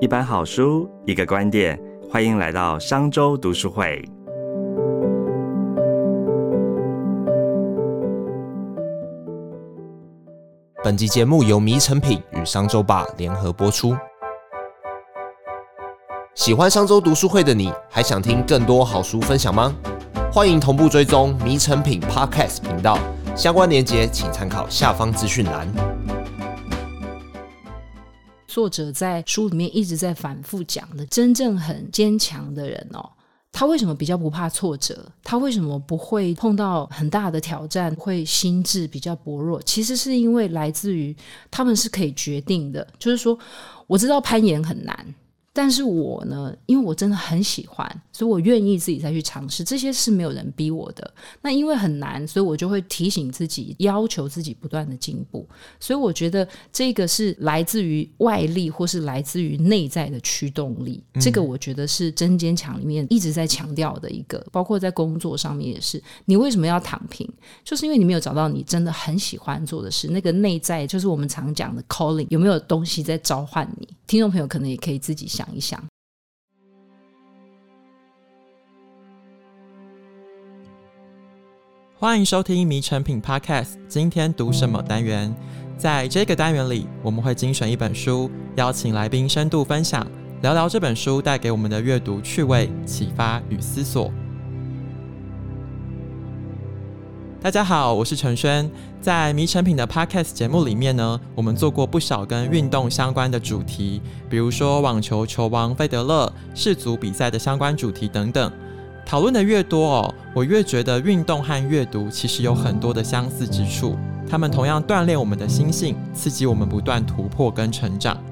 一本好书，一个观点，欢迎来到商周读书会。本集节目由迷成品与商周吧联合播出。喜欢商周读书会的你，还想听更多好书分享吗？欢迎同步追踪迷成品 Podcast 频道，相关链接请参考下方资讯栏。作者在书里面一直在反复讲的，真正很坚强的人哦，他为什么比较不怕挫折？他为什么不会碰到很大的挑战会心智比较薄弱？其实是因为来自于他们是可以决定的，就是说我知道攀岩很难。但是我呢，因为我真的很喜欢，所以我愿意自己再去尝试。这些是没有人逼我的。那因为很难，所以我就会提醒自己，要求自己不断的进步。所以我觉得这个是来自于外力，或是来自于内在的驱动力。这个我觉得是真坚强里面一直在强调的一个，包括在工作上面也是。你为什么要躺平？就是因为你没有找到你真的很喜欢做的事。那个内在就是我们常讲的 calling，有没有东西在召唤你？听众朋友可能也可以自己想。想一想，欢迎收听《迷成品 Podcast》。今天读什么单元？在这个单元里，我们会精选一本书，邀请来宾深度分享，聊聊这本书带给我们的阅读趣味、启发与思索。大家好，我是陈轩。在迷成品的 Podcast 节目里面呢，我们做过不少跟运动相关的主题，比如说网球球王费德勒、世足比赛的相关主题等等。讨论的越多哦，我越觉得运动和阅读其实有很多的相似之处。他们同样锻炼我们的心性，刺激我们不断突破跟成长。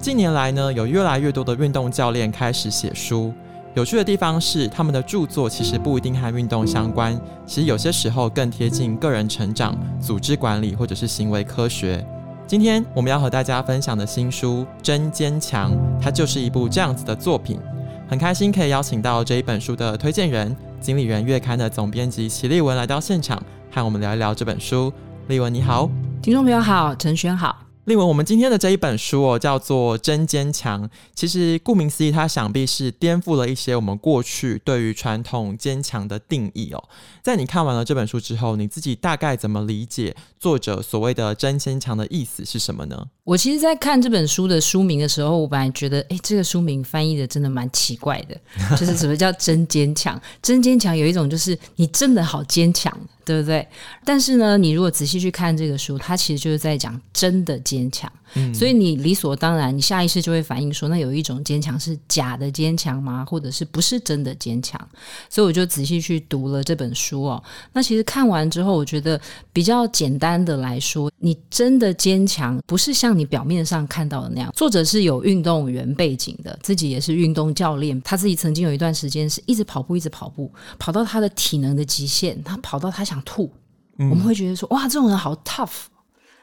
近年来呢，有越来越多的运动教练开始写书。有趣的地方是，他们的著作其实不一定和运动相关，其实有些时候更贴近个人成长、组织管理或者是行为科学。今天我们要和大家分享的新书《真坚强》，它就是一部这样子的作品。很开心可以邀请到这一本书的推荐人、经理人月刊的总编辑齐立文来到现场，和我们聊一聊这本书。立文你好，听众朋友好，陈轩好。另外，我们今天的这一本书哦，叫做《真坚强》。其实顾名思义，它想必是颠覆了一些我们过去对于传统坚强的定义哦。在你看完了这本书之后，你自己大概怎么理解作者所谓的“真坚强”的意思是什么呢？我其实，在看这本书的书名的时候，我本来觉得，哎，这个书名翻译的真的蛮奇怪的，就是什么叫“真坚强”？“真坚强”有一种就是你真的好坚强。对不对？但是呢，你如果仔细去看这个书，它其实就是在讲真的坚强。所以你理所当然，你下意识就会反映说，那有一种坚强是假的坚强吗？或者是不是真的坚强？所以我就仔细去读了这本书哦。那其实看完之后，我觉得比较简单的来说，你真的坚强，不是像你表面上看到的那样。作者是有运动员背景的，自己也是运动教练，他自己曾经有一段时间是一直跑步，一直跑步，跑到他的体能的极限，他跑到他想吐。我们会觉得说，哇，这种人好 tough。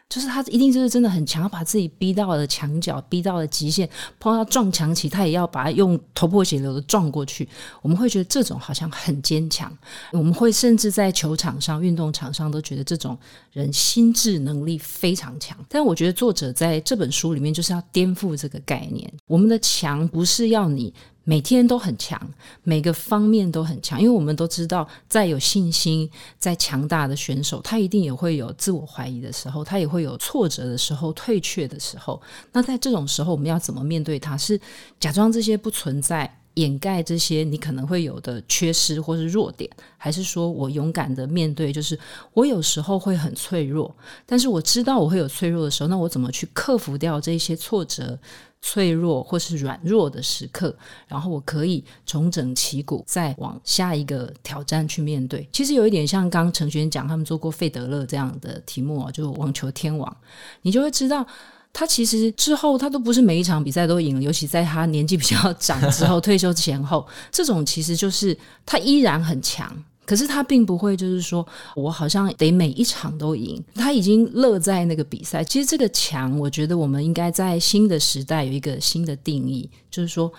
就是他一定就是真的很强，要把自己逼到了墙角，逼到了极限，碰到撞墙起，他也要把它用头破血流的撞过去。我们会觉得这种好像很坚强，我们会甚至在球场上、运动场上都觉得这种人心智能力非常强。但我觉得作者在这本书里面就是要颠覆这个概念，我们的强不是要你。每天都很强，每个方面都很强，因为我们都知道，再有信心、再强大的选手，他一定也会有自我怀疑的时候，他也会有挫折的时候、退却的时候。那在这种时候，我们要怎么面对他？是假装这些不存在，掩盖这些你可能会有的缺失或是弱点，还是说我勇敢的面对？就是我有时候会很脆弱，但是我知道我会有脆弱的时候，那我怎么去克服掉这些挫折？脆弱或是软弱的时刻，然后我可以重整旗鼓，再往下一个挑战去面对。其实有一点像刚陈璇讲，他们做过费德勒这样的题目啊，就网球天王，你就会知道，他其实之后他都不是每一场比赛都赢了，尤其在他年纪比较长之后，退休前后，这种其实就是他依然很强。可是他并不会，就是说我好像得每一场都赢。他已经乐在那个比赛。其实这个强，我觉得我们应该在新的时代有一个新的定义，就是说。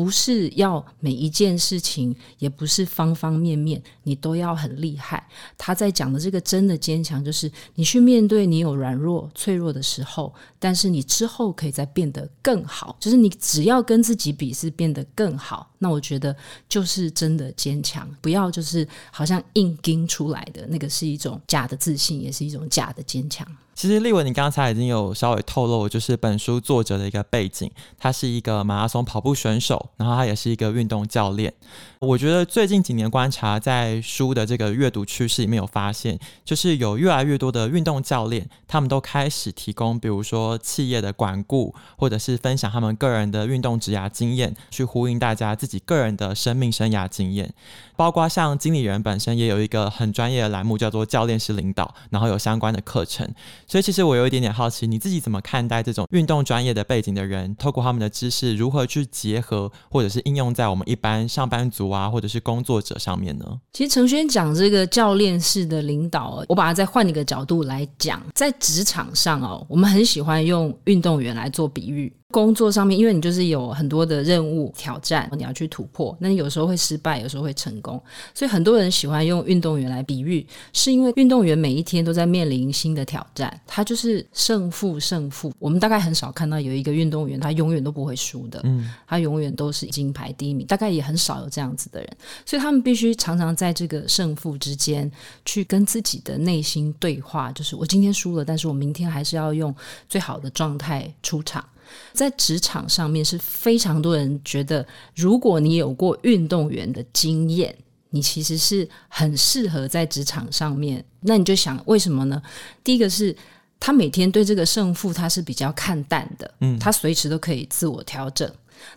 不是要每一件事情，也不是方方面面你都要很厉害。他在讲的这个真的坚强，就是你去面对你有软弱、脆弱的时候，但是你之后可以再变得更好。就是你只要跟自己比，是变得更好。那我觉得就是真的坚强，不要就是好像硬盯出来的那个是一种假的自信，也是一种假的坚强。其实立文，你刚才已经有稍微透露，就是本书作者的一个背景，他是一个马拉松跑步选手，然后他也是一个运动教练。我觉得最近几年观察，在书的这个阅读趋势里面有发现，就是有越来越多的运动教练，他们都开始提供，比如说企业的管顾，或者是分享他们个人的运动职涯经验，去呼应大家自己个人的生命生涯经验。包括像经理人本身也有一个很专业的栏目，叫做教练式领导，然后有相关的课程。所以其实我有一点点好奇，你自己怎么看待这种运动专业的背景的人，透过他们的知识如何去结合，或者是应用在我们一般上班族啊，或者是工作者上面呢？其实程轩讲这个教练式的领导，我把它再换一个角度来讲，在职场上哦，我们很喜欢用运动员来做比喻。工作上面，因为你就是有很多的任务挑战，你要去突破，那你有时候会失败，有时候会成功，所以很多人喜欢用运动员来比喻，是因为运动员每一天都在面临新的挑战，他就是胜负胜负。我们大概很少看到有一个运动员他永远都不会输的，嗯，他永远都是金牌第一名，大概也很少有这样子的人，所以他们必须常常在这个胜负之间去跟自己的内心对话，就是我今天输了，但是我明天还是要用最好的状态出场。在职场上面是非常多人觉得，如果你有过运动员的经验，你其实是很适合在职场上面。那你就想为什么呢？第一个是他每天对这个胜负他是比较看淡的，嗯，他随时都可以自我调整。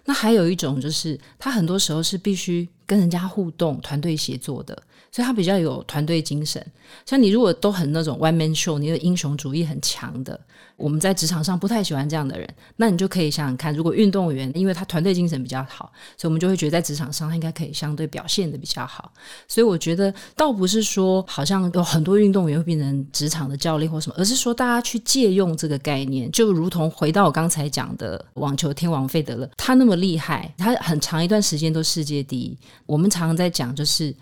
那还有一种就是他很多时候是必须跟人家互动、团队协作的，所以他比较有团队精神。像你如果都很那种 one man show，你的英雄主义很强的。我们在职场上不太喜欢这样的人，那你就可以想想看，如果运动员，因为他团队精神比较好，所以我们就会觉得在职场上他应该可以相对表现的比较好。所以我觉得倒不是说好像有很多运动员会变成职场的教练或什么，而是说大家去借用这个概念，就如同回到我刚才讲的网球天王费德勒，他那么厉害，他很长一段时间都世界第一。我们常常在讲就是。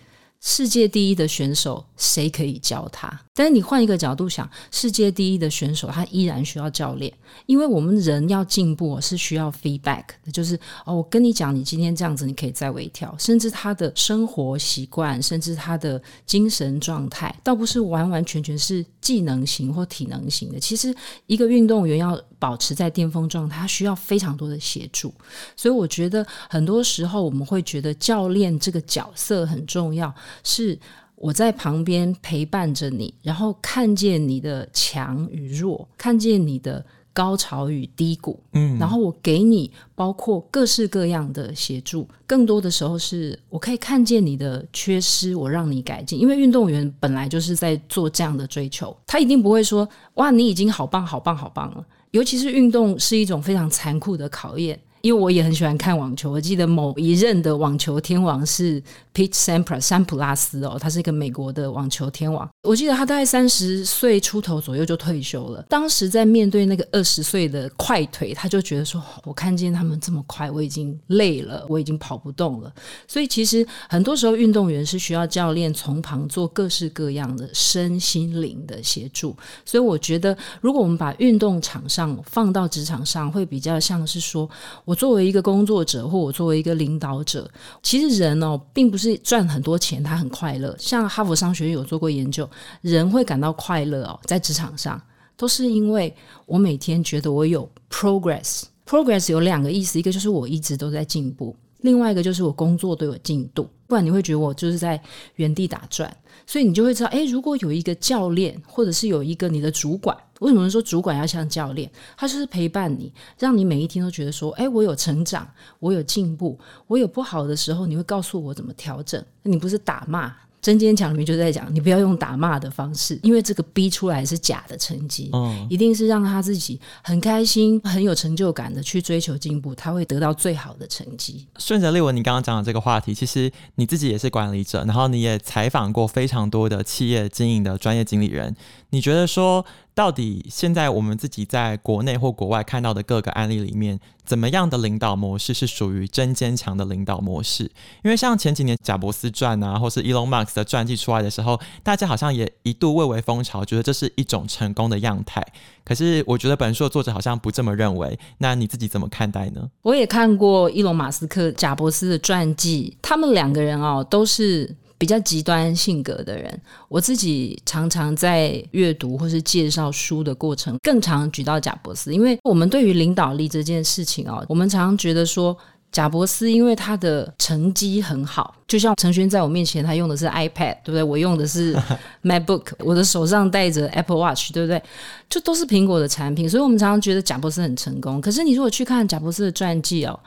世界第一的选手，谁可以教他？但是你换一个角度想，世界第一的选手，他依然需要教练，因为我们人要进步是需要 feedback，就是哦，我跟你讲，你今天这样子，你可以再微调，甚至他的生活习惯，甚至他的精神状态，倒不是完完全全是技能型或体能型的。其实一个运动员要保持在巅峰状态，他需要非常多的协助。所以我觉得很多时候我们会觉得教练这个角色很重要。是我在旁边陪伴着你，然后看见你的强与弱，看见你的高潮与低谷，嗯，然后我给你包括各式各样的协助。更多的时候是我可以看见你的缺失，我让你改进。因为运动员本来就是在做这样的追求，他一定不会说哇，你已经好棒、好棒、好棒了。尤其是运动是一种非常残酷的考验。因为我也很喜欢看网球，我记得某一任的网球天王是 Pete Sampras 山普拉斯哦，他是一个美国的网球天王。我记得他大概三十岁出头左右就退休了。当时在面对那个二十岁的快腿，他就觉得说：“我看见他们这么快，我已经累了，我已经跑不动了。”所以其实很多时候运动员是需要教练从旁做各式各样的身心灵的协助。所以我觉得，如果我们把运动场上放到职场上，会比较像是说。我作为一个工作者，或我作为一个领导者，其实人哦，并不是赚很多钱他很快乐。像哈佛商学院有做过研究，人会感到快乐哦，在职场上都是因为我每天觉得我有 progress。progress 有两个意思，一个就是我一直都在进步，另外一个就是我工作都有进度。不然你会觉得我就是在原地打转。所以你就会知道，诶，如果有一个教练，或者是有一个你的主管。为什么说主管要像教练？他就是陪伴你，让你每一天都觉得说：“哎，我有成长，我有进步，我有不好的时候，你会告诉我怎么调整。”你不是打骂。真坚强里面就在讲，你不要用打骂的方式，因为这个逼出来是假的成绩，一定是让他自己很开心、很有成就感的去追求进步，他会得到最好的成绩。顺着立文你刚刚讲的这个话题，其实你自己也是管理者，然后你也采访过非常多的企业经营的专业经理人，你觉得说？到底现在我们自己在国内或国外看到的各个案例里面，怎么样的领导模式是属于真坚强的领导模式？因为像前几年贾伯斯传啊，或是 Elon Musk 的传记出来的时候，大家好像也一度蔚为风潮，觉得这是一种成功的样态。可是我觉得本书的作者好像不这么认为。那你自己怎么看待呢？我也看过伊隆马斯克、贾伯斯的传记，他们两个人哦都是。比较极端性格的人，我自己常常在阅读或是介绍书的过程，更常举到贾伯斯，因为我们对于领导力这件事情哦，我们常常觉得说贾伯斯因为他的成绩很好，就像陈轩在我面前，他用的是 iPad，对不对？我用的是 MacBook，我的手上戴着 Apple Watch，对不对？就都是苹果的产品，所以我们常常觉得贾伯斯很成功。可是你如果去看贾伯斯的传记哦。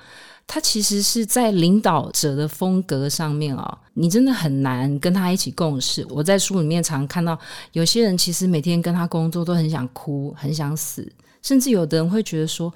他其实是在领导者的风格上面啊，你真的很难跟他一起共事。我在书里面常看到有些人其实每天跟他工作都很想哭、很想死，甚至有的人会觉得说，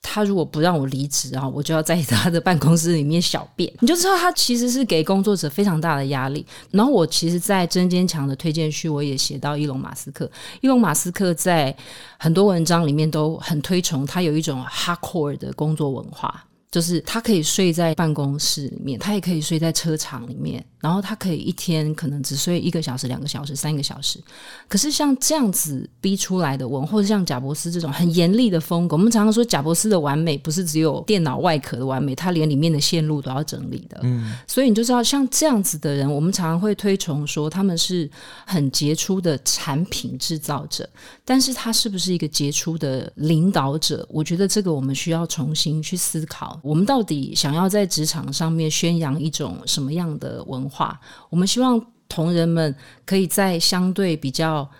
他如果不让我离职啊，我就要在他的办公室里面小便。你就知道他其实是给工作者非常大的压力。然后我其实，在真坚强的推荐序，我也写到伊隆马斯克。伊隆马斯克在很多文章里面都很推崇他有一种 hardcore 的工作文化。就是他可以睡在办公室里面，他也可以睡在车场里面。然后他可以一天可能只睡一个小时、两个小时、三个小时，可是像这样子逼出来的文，或者像贾伯斯这种很严厉的风格，我们常常说贾伯斯的完美不是只有电脑外壳的完美，他连里面的线路都要整理的。嗯，所以你就知道像这样子的人，我们常常会推崇说他们是很杰出的产品制造者，但是他是不是一个杰出的领导者？我觉得这个我们需要重新去思考，我们到底想要在职场上面宣扬一种什么样的文。化，我们希望同仁们可以在相对比较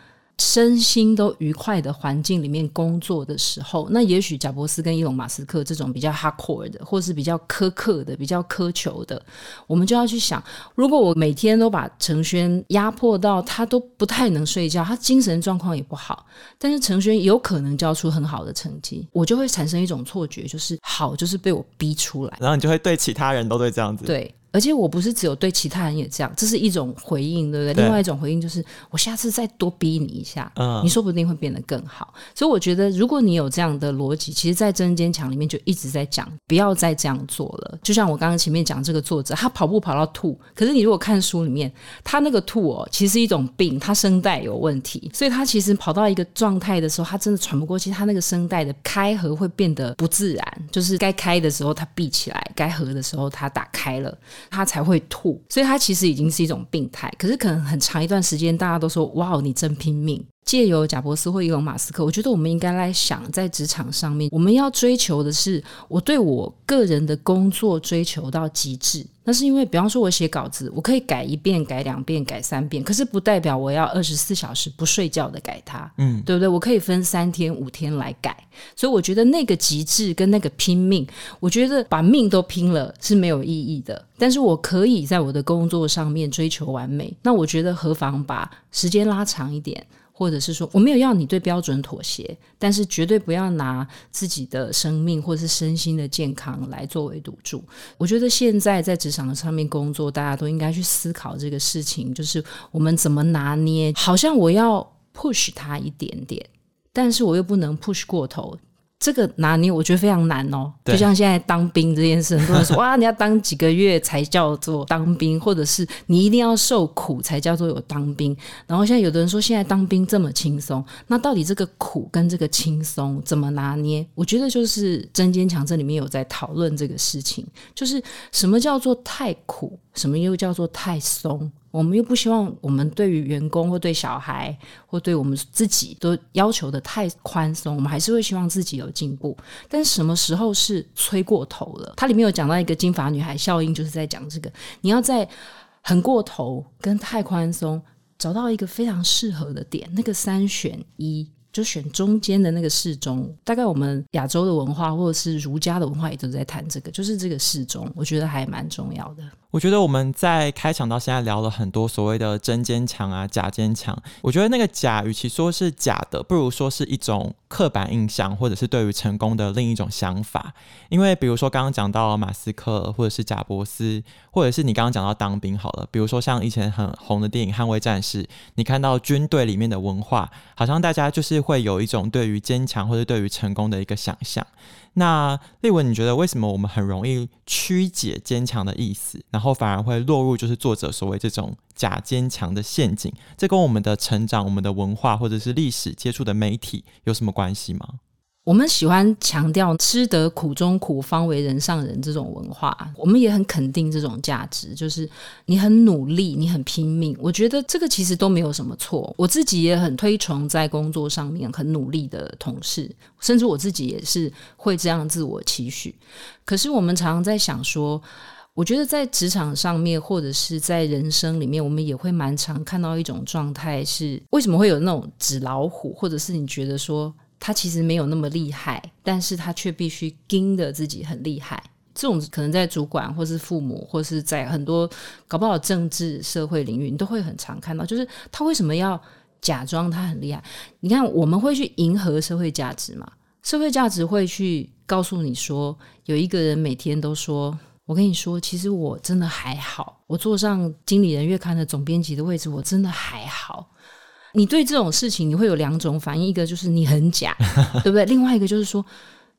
身心都愉快的环境里面工作的时候，那也许贾伯斯跟伊隆马斯克这种比较 hardcore 的，或是比较苛刻的、比较苛求的，我们就要去想：如果我每天都把程轩压迫到他都不太能睡觉，他精神状况也不好，但是程轩有可能交出很好的成绩，我就会产生一种错觉，就是好就是被我逼出来，然后你就会对其他人都会这样子，对。而且我不是只有对其他人也这样，这是一种回应，对不对？另外一种回应就是，我下次再多逼你一下，你说不定会变得更好。所以我觉得，如果你有这样的逻辑，其实，在真坚强里面就一直在讲，不要再这样做了。就像我刚刚前面讲这个作者，他跑步跑到吐，可是你如果看书里面，他那个吐哦，其实是一种病，他声带有问题，所以他其实跑到一个状态的时候，他真的喘不过气，他那个声带的开合会变得不自然，就是该开的时候他闭起来，该合的时候他打开了，他才会吐。所以他其实已经是一种病态，可是可能很长一段时间，大家都说哇，你真拼命。借由贾伯斯或伊隆马斯克，我觉得我们应该来想，在职场上面，我们要追求的是我对我个人的工作追求到极致。那是因为，比方说，我写稿子，我可以改一遍、改两遍、改三遍，可是不代表我要二十四小时不睡觉的改它，嗯，对不对？我可以分三天、五天来改。所以我觉得那个极致跟那个拼命，我觉得把命都拼了是没有意义的。但是我可以在我的工作上面追求完美，那我觉得何妨把时间拉长一点。或者是说，我没有要你对标准妥协，但是绝对不要拿自己的生命或是身心的健康来作为赌注。我觉得现在在职场上面工作，大家都应该去思考这个事情，就是我们怎么拿捏。好像我要 push 他一点点，但是我又不能 push 过头。这个拿捏我觉得非常难哦，就像现在当兵这件事，很多人说 哇，你要当几个月才叫做当兵，或者是你一定要受苦才叫做有当兵。然后现在有的人说现在当兵这么轻松，那到底这个苦跟这个轻松怎么拿捏？我觉得就是《真坚强》这里面有在讨论这个事情，就是什么叫做太苦，什么又叫做太松。我们又不希望我们对于员工或对小孩或对我们自己都要求的太宽松，我们还是会希望自己有进步。但什么时候是催过头了？它里面有讲到一个金发女孩效应，就是在讲这个：你要在很过头跟太宽松找到一个非常适合的点，那个三选一。就选中间的那个适中，大概我们亚洲的文化或者是儒家的文化也都在谈这个，就是这个适中，我觉得还蛮重要的。我觉得我们在开场到现在聊了很多所谓的真坚强啊、假坚强，我觉得那个假，与其说是假的，不如说是一种刻板印象，或者是对于成功的另一种想法。因为比如说刚刚讲到马斯克，或者是贾伯斯，或者是你刚刚讲到当兵好了，比如说像以前很红的电影《捍卫战士》，你看到军队里面的文化，好像大家就是。会有一种对于坚强或者对于成功的一个想象。那丽文，你觉得为什么我们很容易曲解坚强的意思，然后反而会落入就是作者所谓这种假坚强的陷阱？这跟我们的成长、我们的文化或者是历史接触的媒体有什么关系吗？我们喜欢强调“吃得苦中苦，方为人上人”这种文化，我们也很肯定这种价值，就是你很努力，你很拼命。我觉得这个其实都没有什么错。我自己也很推崇在工作上面很努力的同事，甚至我自己也是会这样自我期许。可是我们常常在想说，我觉得在职场上面，或者是在人生里面，我们也会蛮常看到一种状态，是为什么会有那种纸老虎，或者是你觉得说。他其实没有那么厉害，但是他却必须盯着自己很厉害。这种可能在主管，或是父母，或是在很多搞不好政治社会领域，你都会很常看到。就是他为什么要假装他很厉害？你看，我们会去迎合社会价值嘛？社会价值会去告诉你说，有一个人每天都说：“我跟你说，其实我真的还好，我坐上经理人月刊的总编辑的位置，我真的还好。”你对这种事情，你会有两种反应，一个就是你很假，对不对？另外一个就是说。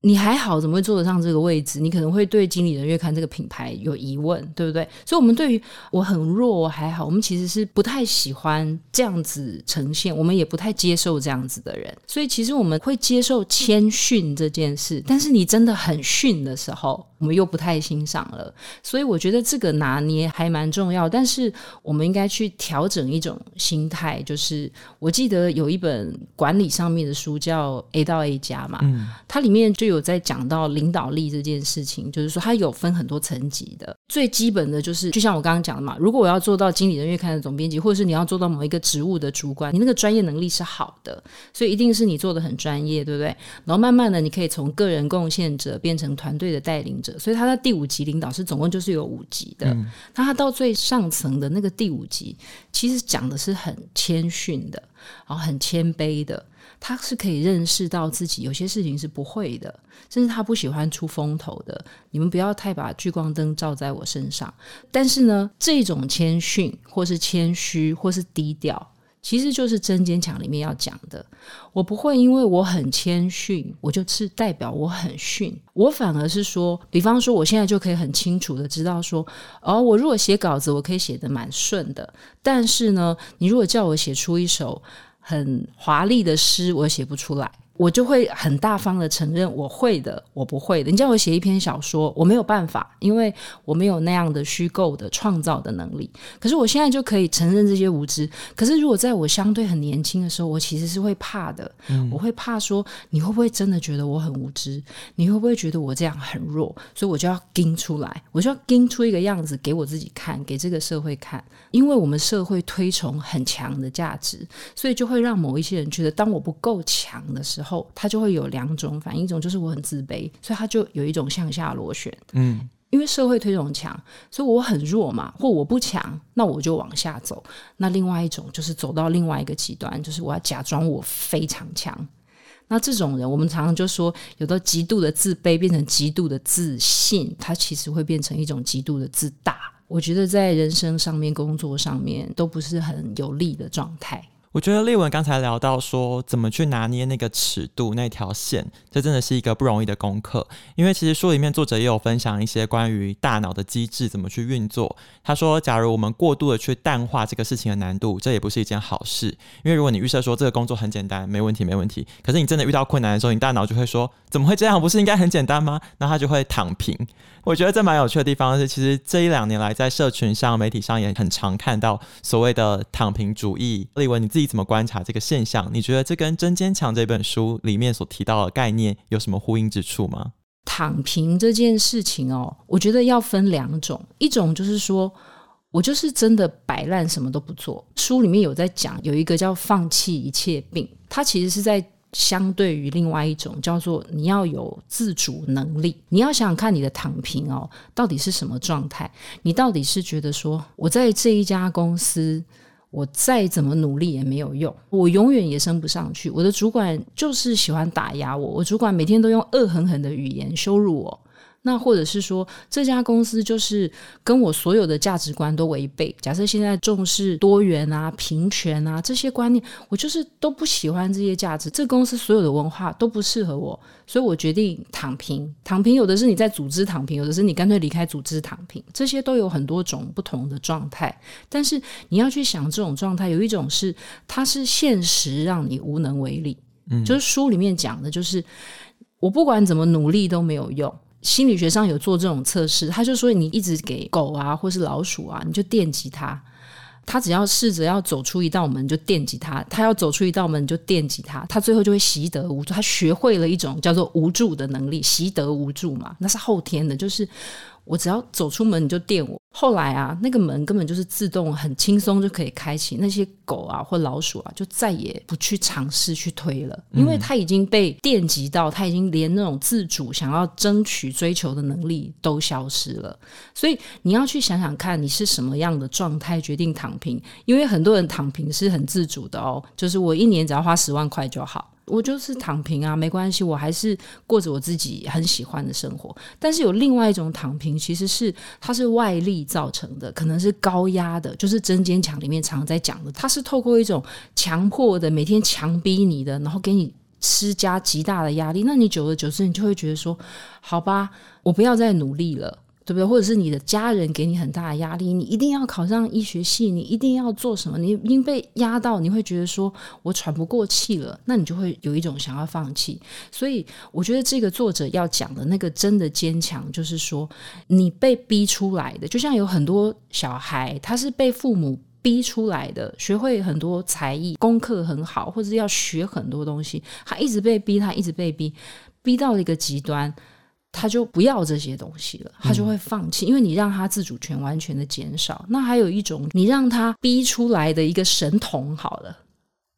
你还好，怎么会坐得上这个位置？你可能会对经理人月刊这个品牌有疑问，对不对？所以，我们对于我很弱，还好，我们其实是不太喜欢这样子呈现，我们也不太接受这样子的人。所以，其实我们会接受谦逊这件事，但是你真的很逊的时候，我们又不太欣赏了。所以，我觉得这个拿捏还蛮重要。但是，我们应该去调整一种心态，就是我记得有一本管理上面的书叫《A 到 A 加》嘛，它里面就。有在讲到领导力这件事情，就是说它有分很多层级的。最基本的就是，就像我刚刚讲的嘛，如果我要做到经理人月刊的总编辑，或者是你要做到某一个职务的主管，你那个专业能力是好的，所以一定是你做的很专业，对不对？然后慢慢的，你可以从个人贡献者变成团队的带领者。所以他在第五级领导是总共就是有五级的。那他到最上层的那个第五级，其实讲的是很谦逊的，然后很谦卑的。他是可以认识到自己有些事情是不会的，甚至他不喜欢出风头的。你们不要太把聚光灯照在我身上。但是呢，这种谦逊，或是谦虚，或是低调，其实就是真坚强里面要讲的。我不会因为我很谦逊，我就是代表我很逊。我反而是说，比方说，我现在就可以很清楚的知道说，哦，我如果写稿子，我可以写的蛮顺的。但是呢，你如果叫我写出一首。很华丽的诗，我写不出来。我就会很大方的承认我会的，我不会的。你叫我写一篇小说，我没有办法，因为我没有那样的虚构的创造的能力。可是我现在就可以承认这些无知。可是如果在我相对很年轻的时候，我其实是会怕的。我会怕说你会不会真的觉得我很无知？你会不会觉得我这样很弱？所以我就要盯出来，我就要盯出一个样子给我自己看，给这个社会看。因为我们社会推崇很强的价值，所以就会让某一些人觉得，当我不够强的时候。后他就会有两种反应，一种就是我很自卑，所以他就有一种向下螺旋。嗯，因为社会推动强，所以我很弱嘛，或我不强，那我就往下走。那另外一种就是走到另外一个极端，就是我要假装我非常强。那这种人，我们常常就说，有的极度的自卑变成极度的自信，他其实会变成一种极度的自大。我觉得在人生上面、工作上面都不是很有利的状态。我觉得丽文刚才聊到说怎么去拿捏那个尺度那条线，这真的是一个不容易的功课。因为其实书里面作者也有分享一些关于大脑的机制怎么去运作。他说，假如我们过度的去淡化这个事情的难度，这也不是一件好事。因为如果你预设说这个工作很简单，没问题，没问题，可是你真的遇到困难的时候，你大脑就会说怎么会这样？不是应该很简单吗？那他就会躺平。我觉得这蛮有趣的地方是，其实这一两年来在社群上、媒体上也很常看到所谓的躺平主义。丽文，你自己你怎么观察这个现象？你觉得这跟《真坚强》这本书里面所提到的概念有什么呼应之处吗？躺平这件事情哦，我觉得要分两种，一种就是说我就是真的摆烂，什么都不做。书里面有在讲，有一个叫放弃一切病，它其实是在。相对于另外一种叫做你要有自主能力，你要想想看你的躺平哦，到底是什么状态？你到底是觉得说我在这一家公司，我再怎么努力也没有用，我永远也升不上去，我的主管就是喜欢打压我，我主管每天都用恶狠狠的语言羞辱我，那或者是说，这家公司就是跟我所有的价值观都违背。假设现在重视多元啊、平权啊这些观念，我就是都不喜欢这些价值。这公司所有的文化都不适合我，所以我决定躺平。躺平有的是你在组织躺平，有的是你干脆离开组织躺平，这些都有很多种不同的状态。但是你要去想，这种状态有一种是它是现实让你无能为力。嗯，就是书里面讲的，就是我不管怎么努力都没有用。心理学上有做这种测试，他就说你一直给狗啊或是老鼠啊，你就电击它，它只要试着要走出一道门就电击它，它要走出一道门就电击它，它最后就会习得无助，它学会了一种叫做无助的能力，习得无助嘛，那是后天的，就是。我只要走出门你就电我。后来啊，那个门根本就是自动很轻松就可以开启，那些狗啊或老鼠啊就再也不去尝试去推了，因为它已经被电击到，它已经连那种自主想要争取追求的能力都消失了。所以你要去想想看，你是什么样的状态决定躺平？因为很多人躺平是很自主的哦，就是我一年只要花十万块就好。我就是躺平啊，没关系，我还是过着我自己很喜欢的生活。但是有另外一种躺平，其实是它是外力造成的，可能是高压的，就是《真坚强》里面常在讲的，它是透过一种强迫的，每天强逼你的，然后给你施加极大的压力。那你久而久之，你就会觉得说，好吧，我不要再努力了。对不对？或者是你的家人给你很大的压力，你一定要考上医学系，你一定要做什么？你已经被压到，你会觉得说我喘不过气了，那你就会有一种想要放弃。所以我觉得这个作者要讲的那个真的坚强，就是说你被逼出来的，就像有很多小孩，他是被父母逼出来的，学会很多才艺，功课很好，或者要学很多东西，他一直被逼，他一直被逼，逼到了一个极端。他就不要这些东西了，他就会放弃，因为你让他自主权完全的减少。那还有一种，你让他逼出来的一个神童，好了，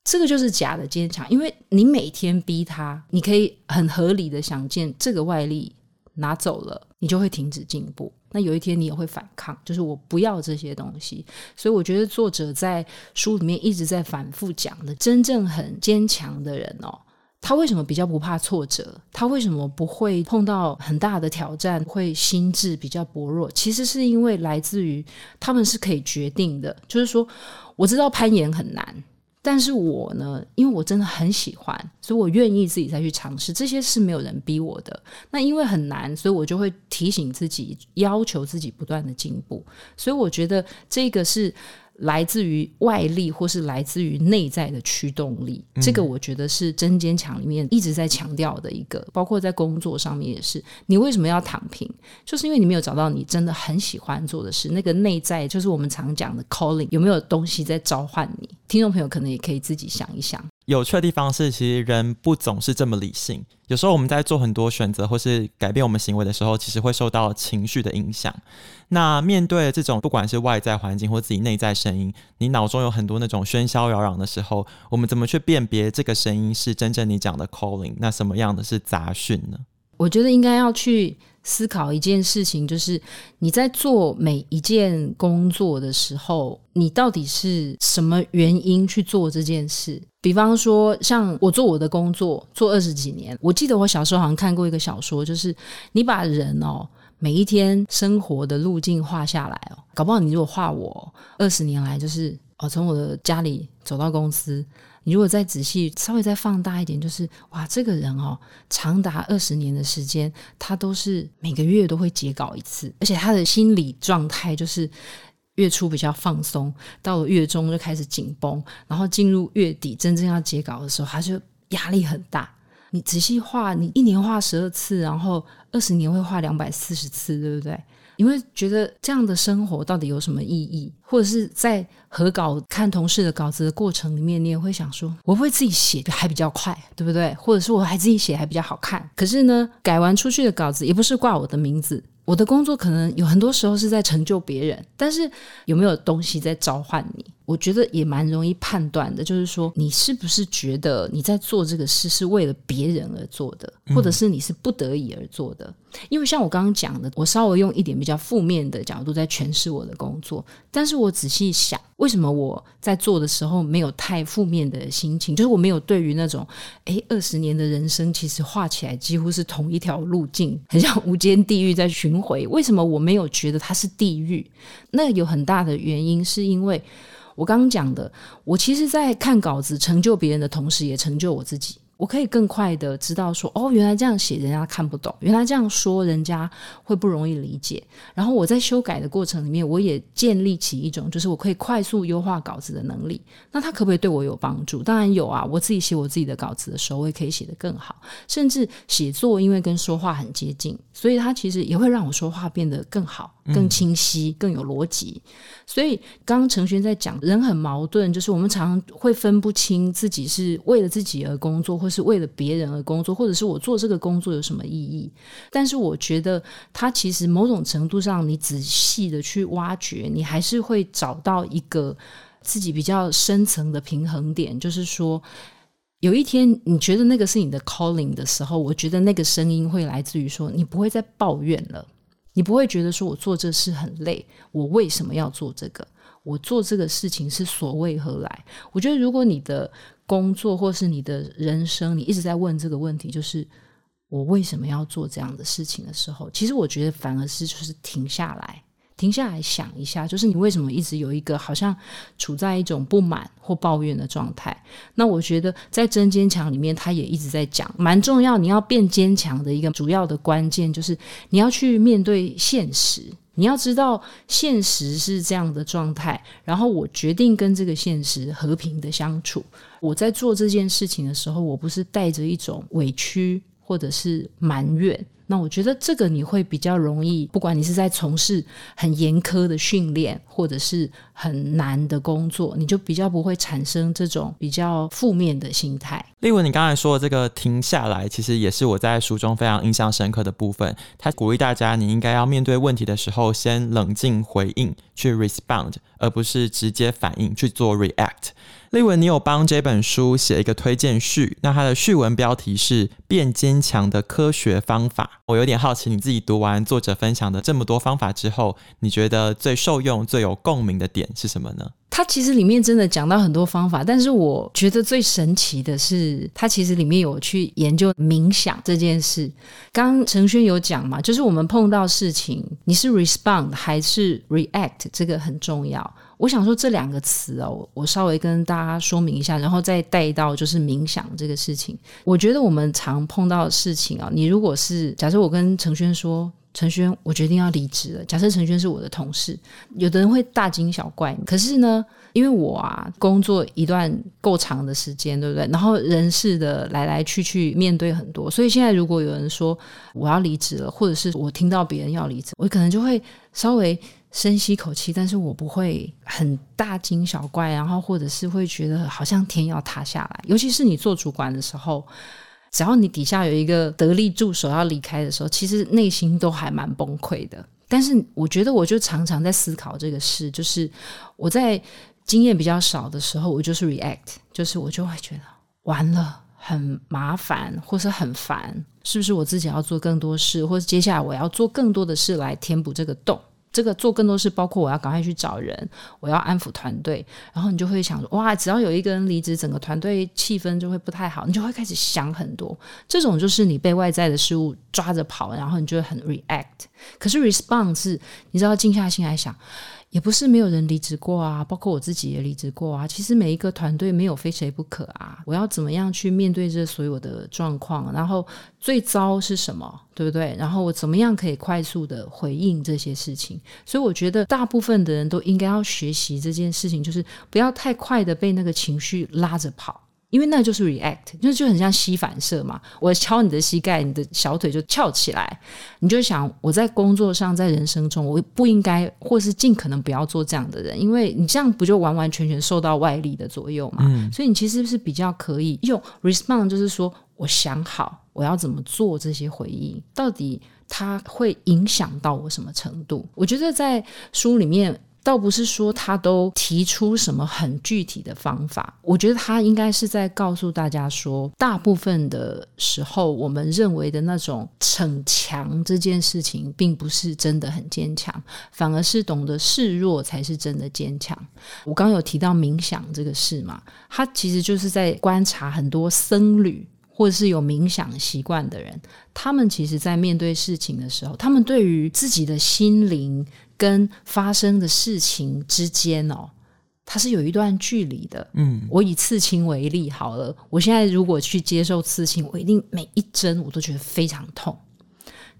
这个就是假的坚强，因为你每天逼他，你可以很合理的想见，这个外力拿走了，你就会停止进步。那有一天你也会反抗，就是我不要这些东西。所以我觉得作者在书里面一直在反复讲的，真正很坚强的人哦。他为什么比较不怕挫折？他为什么不会碰到很大的挑战，会心智比较薄弱？其实是因为来自于他们是可以决定的。就是说，我知道攀岩很难，但是我呢，因为我真的很喜欢，所以我愿意自己再去尝试。这些是没有人逼我的。那因为很难，所以我就会提醒自己，要求自己不断的进步。所以我觉得这个是。来自于外力，或是来自于内在的驱动力，这个我觉得是真坚强里面一直在强调的一个，包括在工作上面也是。你为什么要躺平？就是因为你没有找到你真的很喜欢做的事。那个内在就是我们常讲的 calling，有没有东西在召唤你？听众朋友可能也可以自己想一想。有趣的地方是，其实人不总是这么理性。有时候我们在做很多选择或是改变我们行为的时候，其实会受到情绪的影响。那面对这种不管是外在环境或自己内在声音，你脑中有很多那种喧嚣扰攘的时候，我们怎么去辨别这个声音是真正你讲的 calling？那什么样的是杂讯呢？我觉得应该要去。思考一件事情，就是你在做每一件工作的时候，你到底是什么原因去做这件事？比方说，像我做我的工作做二十几年，我记得我小时候好像看过一个小说，就是你把人哦每一天生活的路径画下来哦，搞不好你如果画我二十年来，就是哦从我的家里走到公司。你如果再仔细稍微再放大一点，就是哇，这个人哦，长达二十年的时间，他都是每个月都会截稿一次，而且他的心理状态就是月初比较放松，到了月中就开始紧绷，然后进入月底真正要截稿的时候，他就压力很大。你仔细画，你一年画十二次，然后二十年会画两百四十次，对不对？你会觉得这样的生活到底有什么意义？或者是在合稿看同事的稿子的过程里面，你也会想说，我会自己写还比较快，对不对？或者是我还自己写还比较好看。可是呢，改完出去的稿子也不是挂我的名字，我的工作可能有很多时候是在成就别人，但是有没有东西在召唤你？我觉得也蛮容易判断的，就是说你是不是觉得你在做这个事是为了别人而做的，或者是你是不得已而做的。因为像我刚刚讲的，我稍微用一点比较负面的角度在诠释我的工作，但是我仔细想，为什么我在做的时候没有太负面的心情？就是我没有对于那种，诶二十年的人生其实画起来几乎是同一条路径，很像无间地狱在巡回。为什么我没有觉得它是地狱？那有很大的原因是因为。我刚刚讲的，我其实，在看稿子成就别人的同时，也成就我自己。我可以更快的知道说，哦，原来这样写人家看不懂，原来这样说人家会不容易理解。然后我在修改的过程里面，我也建立起一种，就是我可以快速优化稿子的能力。那它可不可以对我有帮助？当然有啊！我自己写我自己的稿子的时候，我也可以写得更好。甚至写作因为跟说话很接近，所以它其实也会让我说话变得更好、更清晰、更有逻辑。所以刚刚程轩在讲，人很矛盾，就是我们常常会分不清自己是为了自己而工作，或是为了别人而工作，或者是我做这个工作有什么意义？但是我觉得，它其实某种程度上，你仔细的去挖掘，你还是会找到一个自己比较深层的平衡点。就是说，有一天你觉得那个是你的 calling 的时候，我觉得那个声音会来自于说，你不会再抱怨了，你不会觉得说我做这事很累，我为什么要做这个？我做这个事情是所为何来？我觉得，如果你的工作或是你的人生，你一直在问这个问题，就是我为什么要做这样的事情的时候，其实我觉得反而是就是停下来，停下来想一下，就是你为什么一直有一个好像处在一种不满或抱怨的状态？那我觉得在真坚强里面，他也一直在讲，蛮重要。你要变坚强的一个主要的关键，就是你要去面对现实。你要知道，现实是这样的状态，然后我决定跟这个现实和平的相处。我在做这件事情的时候，我不是带着一种委屈或者是埋怨。那我觉得这个你会比较容易，不管你是在从事很严苛的训练，或者是很难的工作，你就比较不会产生这种比较负面的心态。例如你刚才说的这个停下来，其实也是我在书中非常印象深刻的部分。他鼓励大家，你应该要面对问题的时候，先冷静回应，去 respond，而不是直接反应去做 react。丽文，你有帮这本书写一个推荐序，那它的序文标题是“变坚强的科学方法”。我有点好奇，你自己读完作者分享的这么多方法之后，你觉得最受用、最有共鸣的点是什么呢？它其实里面真的讲到很多方法，但是我觉得最神奇的是，它其实里面有去研究冥想这件事。刚刚陈轩有讲嘛，就是我们碰到事情，你是 respond 还是 react，这个很重要。我想说这两个词哦，我稍微跟大家说明一下，然后再带到就是冥想这个事情。我觉得我们常碰到的事情啊，你如果是假设我跟陈轩说。陈轩，我决定要离职了。假设陈轩是我的同事，有的人会大惊小怪。可是呢，因为我啊工作一段够长的时间，对不对？然后人事的来来去去，面对很多，所以现在如果有人说我要离职了，或者是我听到别人要离职，我可能就会稍微深吸口气，但是我不会很大惊小怪，然后或者是会觉得好像天要塌下来。尤其是你做主管的时候。只要你底下有一个得力助手要离开的时候，其实内心都还蛮崩溃的。但是我觉得，我就常常在思考这个事，就是我在经验比较少的时候，我就是 react，就是我就会觉得完了，很麻烦，或是很烦，是不是我自己要做更多事，或者接下来我要做更多的事来填补这个洞。这个做更多事，包括我要赶快去找人，我要安抚团队，然后你就会想说，哇，只要有一个人离职，整个团队气氛就会不太好，你就会开始想很多。这种就是你被外在的事物抓着跑，然后你就会很 react。可是 response，你知道静下心来想。也不是没有人离职过啊，包括我自己也离职过啊。其实每一个团队没有非谁不可啊。我要怎么样去面对这所有的状况？然后最糟是什么，对不对？然后我怎么样可以快速的回应这些事情？所以我觉得大部分的人都应该要学习这件事情，就是不要太快的被那个情绪拉着跑。因为那就是 react，就就很像吸反射嘛。我敲你的膝盖，你的小腿就翘起来，你就想我在工作上，在人生中，我不应该，或是尽可能不要做这样的人，因为你这样不就完完全全受到外力的左右嘛。所以你其实是比较可以用 respond，就是说我想好我要怎么做这些回应，到底它会影响到我什么程度？我觉得在书里面。倒不是说他都提出什么很具体的方法，我觉得他应该是在告诉大家说，大部分的时候，我们认为的那种逞强这件事情，并不是真的很坚强，反而是懂得示弱才是真的坚强。我刚有提到冥想这个事嘛，他其实就是在观察很多僧侣。或者是有冥想习惯的人，他们其实，在面对事情的时候，他们对于自己的心灵跟发生的事情之间哦，它是有一段距离的。嗯，我以刺青为例好了，我现在如果去接受刺青，我一定每一针我都觉得非常痛。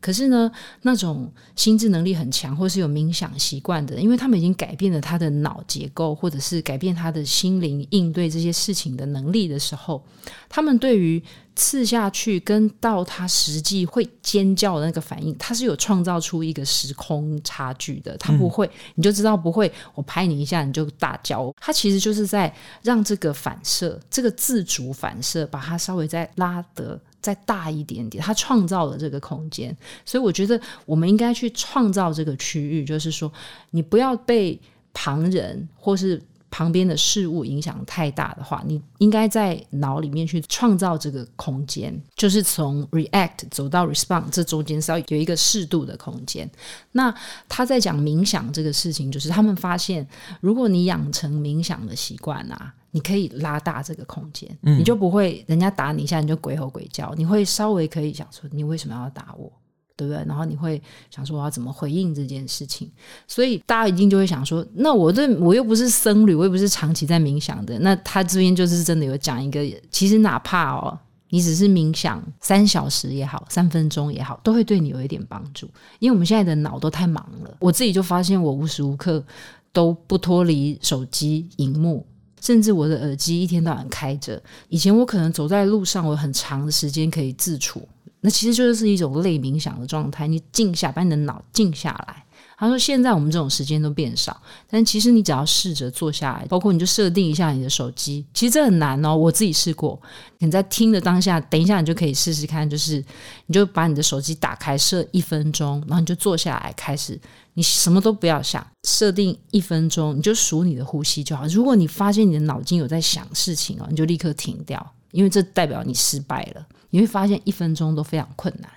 可是呢，那种心智能力很强，或是有冥想习惯的，因为他们已经改变了他的脑结构，或者是改变他的心灵应对这些事情的能力的时候，他们对于刺下去跟到他实际会尖叫的那个反应，他是有创造出一个时空差距的。他不会，你就知道不会，我拍你一下你就大叫。他其实就是在让这个反射，这个自主反射，把它稍微再拉得。再大一点点，他创造了这个空间，所以我觉得我们应该去创造这个区域，就是说，你不要被旁人或是旁边的事物影响太大的话，你应该在脑里面去创造这个空间，就是从 react 走到 respond 这中间是要有一个适度的空间。那他在讲冥想这个事情，就是他们发现，如果你养成冥想的习惯啊。你可以拉大这个空间，你就不会人家打你一下你就鬼吼鬼叫，你会稍微可以想说你为什么要打我，对不对？然后你会想说我要怎么回应这件事情，所以大家一定就会想说，那我这我又不是僧侣，我又不是长期在冥想的，那他这边就是真的有讲一个，其实哪怕哦，你只是冥想三小时也好，三分钟也好，都会对你有一点帮助，因为我们现在的脑都太忙了，我自己就发现我无时无刻都不脱离手机荧幕。甚至我的耳机一天到晚开着，以前我可能走在路上，我很长的时间可以自处，那其实就是一种类冥想的状态，你静下，把你的脑静下来。他说：“现在我们这种时间都变少，但其实你只要试着坐下来，包括你就设定一下你的手机，其实这很难哦。我自己试过，你在听的当下，等一下你就可以试试看，就是你就把你的手机打开，设一分钟，然后你就坐下来开始，你什么都不要想，设定一分钟，你就数你的呼吸就好。如果你发现你的脑筋有在想事情哦，你就立刻停掉，因为这代表你失败了。你会发现一分钟都非常困难。”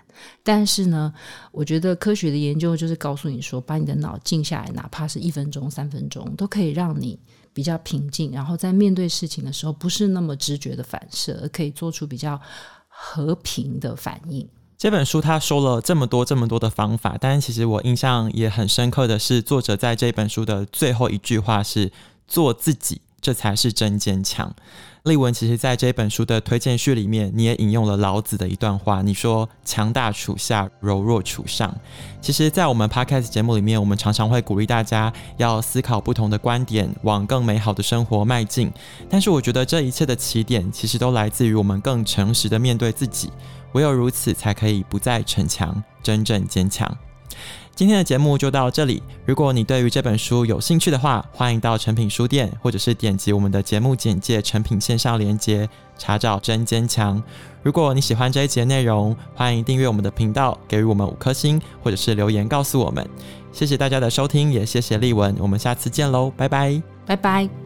但是呢，我觉得科学的研究就是告诉你说，把你的脑静下来，哪怕是一分钟、三分钟，都可以让你比较平静，然后在面对事情的时候，不是那么直觉的反射，而可以做出比较和平的反应。这本书他说了这么多、这么多的方法，但其实我印象也很深刻的是，作者在这本书的最后一句话是“做自己，这才是真坚强”。丽文其实在这本书的推荐序里面，你也引用了老子的一段话，你说“强大处下，柔弱处上”。其实，在我们 podcast 节目里面，我们常常会鼓励大家要思考不同的观点，往更美好的生活迈进。但是，我觉得这一切的起点，其实都来自于我们更诚实的面对自己，唯有如此，才可以不再逞强，真正坚强。今天的节目就到这里。如果你对于这本书有兴趣的话，欢迎到诚品书店，或者是点击我们的节目简介诚品线上连接查找“真坚强”。如果你喜欢这一节内容，欢迎订阅我们的频道，给予我们五颗星，或者是留言告诉我们。谢谢大家的收听，也谢谢丽文，我们下次见喽，拜拜，拜拜。